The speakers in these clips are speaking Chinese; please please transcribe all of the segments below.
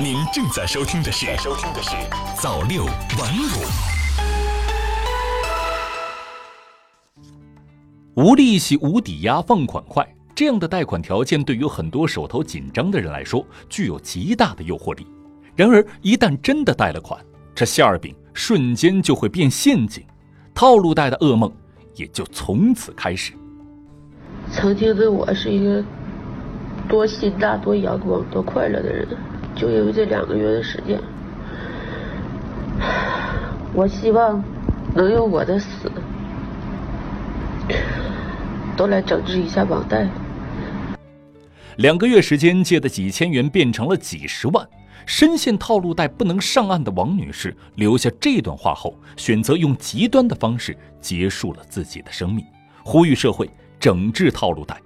您正在收听的是《收听的是早六晚五》。无利息、无抵押、放款快，这样的贷款条件对于很多手头紧张的人来说具有极大的诱惑力。然而，一旦真的贷了款，这馅儿饼瞬间就会变陷阱，套路贷的噩梦也就从此开始。曾经的我是一个多心大、多阳光、多快乐的人，就因为这两个月的时间，我希望能用我的死。都来整治一下网贷。两个月时间借的几千元变成了几十万，深陷套路贷不能上岸的王女士留下这段话后，选择用极端的方式结束了自己的生命，呼吁社会整治套路贷。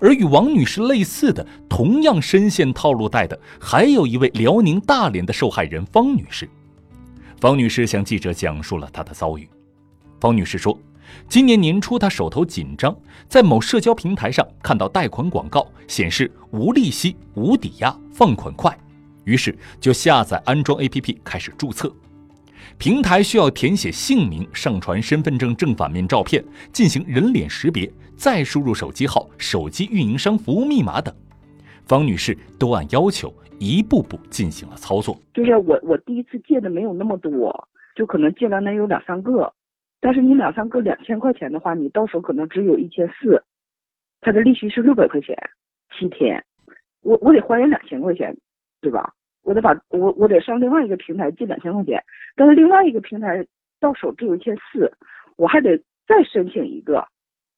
而与王女士类似的，同样深陷套路贷的，还有一位辽宁大连的受害人方女士。方女士向记者讲述了她的遭遇。方女士说。今年年初，她手头紧张，在某社交平台上看到贷款广告，显示无利息、无抵押、放款快，于是就下载安装 APP 开始注册。平台需要填写姓名、上传身份证正反面照片、进行人脸识别，再输入手机号、手机运营商服务密码等。方女士都按要求一步步进行了操作。就是我，我第一次借的没有那么多，就可能借了能有两三个。但是你两三个两千块钱的话，你到手可能只有一千四，它的利息是六百块钱，七天，我我得还人两千块钱，对吧？我得把我我得上另外一个平台借两千块钱，但是另外一个平台到手只有一千四，我还得再申请一个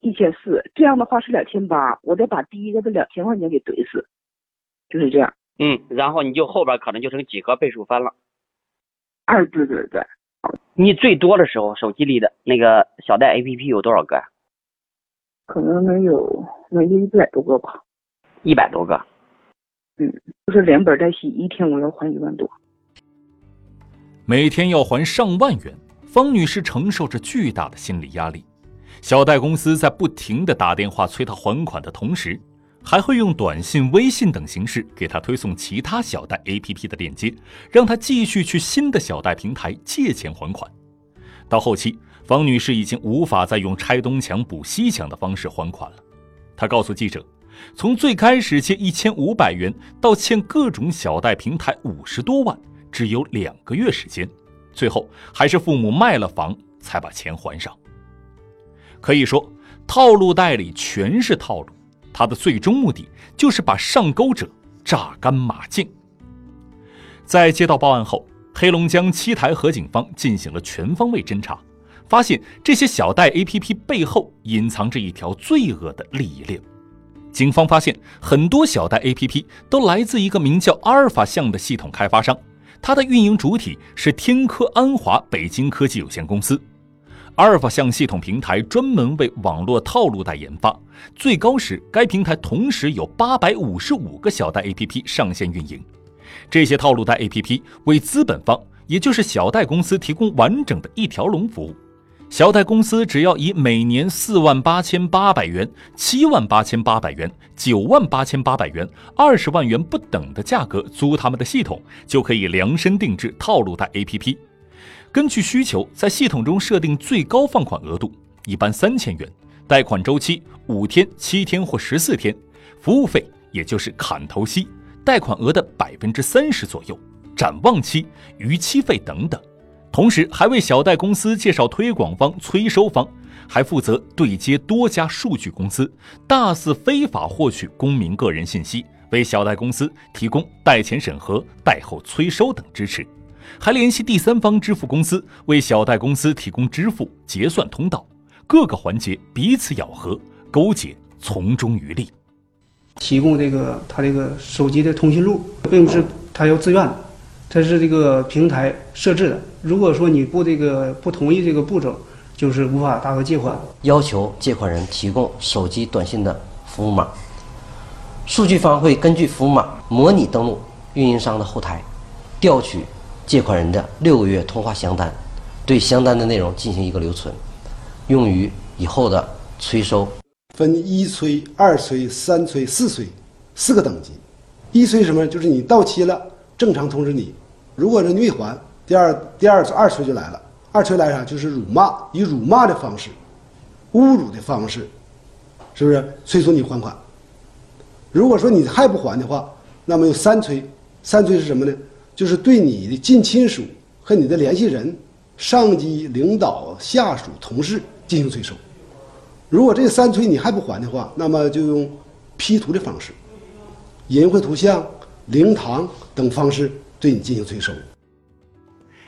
一千四，这样的话是两千八，我得把第一个的两千块钱给怼死，就是这样。嗯，然后你就后边可能就成几何倍数翻了。二对对对。你最多的时候，手机里的那个小贷 APP 有多少个呀？可能能有能有一百多个吧。一百多个。嗯，就是连本带息，一天我要还一万多。每天要还上万元，方女士承受着巨大的心理压力。小贷公司在不停的打电话催她还款的同时。还会用短信、微信等形式给她推送其他小贷 APP 的链接，让她继续去新的小贷平台借钱还款。到后期，方女士已经无法再用拆东墙补西墙的方式还款了。她告诉记者，从最开始借一千五百元到欠各种小贷平台五十多万，只有两个月时间，最后还是父母卖了房才把钱还上。可以说，套路贷里全是套路。它的最终目的就是把上钩者榨干马净。在接到报案后，黑龙江七台河警方进行了全方位侦查，发现这些小贷 APP 背后隐藏着一条罪恶的利益链。警方发现，很多小贷 APP 都来自一个名叫阿尔法象的系统开发商，它的运营主体是天科安华北京科技有限公司。阿尔法象系统平台专门为网络套路贷研发，最高时该平台同时有八百五十五个小贷 APP 上线运营。这些套路贷 APP 为资本方，也就是小贷公司提供完整的一条龙服务。小贷公司只要以每年四万八千八百元、七万八千八百元、九万八千八百元、二十万元不等的价格租他们的系统，就可以量身定制套路贷 APP。根据需求，在系统中设定最高放款额度，一般三千元，贷款周期五天、七天或十四天，服务费也就是砍头息，贷款额的百分之三十左右，展望期、逾期费等等。同时，还为小贷公司介绍推广方、催收方，还负责对接多家数据公司，大肆非法获取公民个人信息，为小贷公司提供贷前审核、贷后催收等支持。还联系第三方支付公司，为小贷公司提供支付结算通道，各个环节彼此咬合，勾结从中渔利。提供这个他这个手机的通讯录，并不是他要自愿的，这是这个平台设置的。如果说你不这个不同意这个步骤，就是无法达到借款。要求借款人提供手机短信的服务码，数据方会根据服务码模拟登录运营商的后台，调取。借款人的六个月通话详单，对详单的内容进行一个留存，用于以后的催收。分一催、二催、三催、四催四个等级。一催什么？就是你到期了，正常通知你。如果说你没还，第二第二次二催就来了。二催来啥？就是辱骂，以辱骂的方式、侮辱的方式，是不是催促你还款？如果说你还不还的话，那么有三催。三催是什么呢？就是对你的近亲属和你的联系人、上级领导、下属、同事进行催收。如果这三催你还不还的话，那么就用 P 图的方式、淫秽图像、灵堂等方式对你进行催收。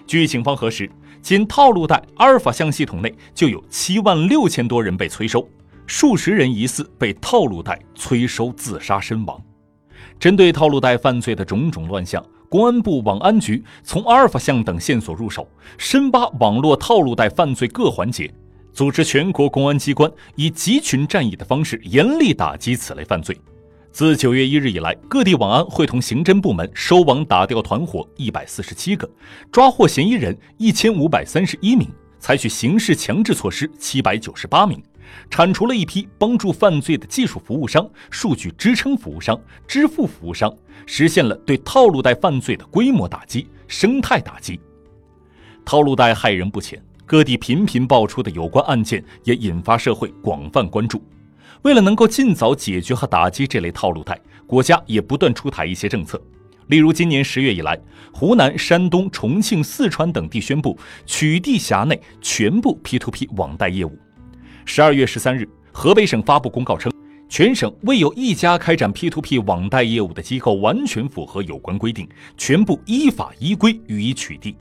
据警方核实，仅套路贷阿尔法项系统内就有七万六千多人被催收，数十人疑似被套路贷催收自杀身亡。针对套路贷犯罪的种种乱象，公安部网安局从阿尔法项等线索入手，深扒网络套路贷犯罪各环节。组织全国公安机关以集群战役的方式严厉打击此类犯罪。自九月一日以来，各地网安会同刑侦部门收网打掉团伙一百四十七个，抓获嫌疑人一千五百三十一名，采取刑事强制措施七百九十八名，铲除了一批帮助犯罪的技术服务商、数据支撑服务商、支付服务商，实现了对套路贷犯罪的规模打击、生态打击。套路贷害人不浅。各地频频爆出的有关案件也引发社会广泛关注。为了能够尽早解决和打击这类套路贷，国家也不断出台一些政策。例如，今年十月以来，湖南、山东、重庆、四川等地宣布取缔辖内全部 P2P 网贷业务。十二月十三日，河北省发布公告称，全省未有一家开展 P2P 网贷业务的机构完全符合有关规定，全部依法依规予以取缔。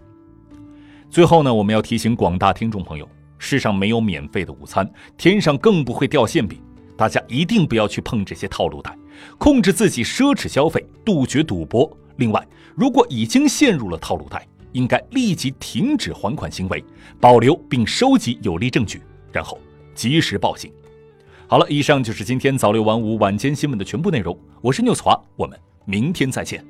最后呢，我们要提醒广大听众朋友，世上没有免费的午餐，天上更不会掉馅饼。大家一定不要去碰这些套路贷，控制自己奢侈消费，杜绝赌博。另外，如果已经陷入了套路贷，应该立即停止还款行为，保留并收集有力证据，然后及时报警。好了，以上就是今天早六晚五晚间新闻的全部内容。我是牛华，我们明天再见。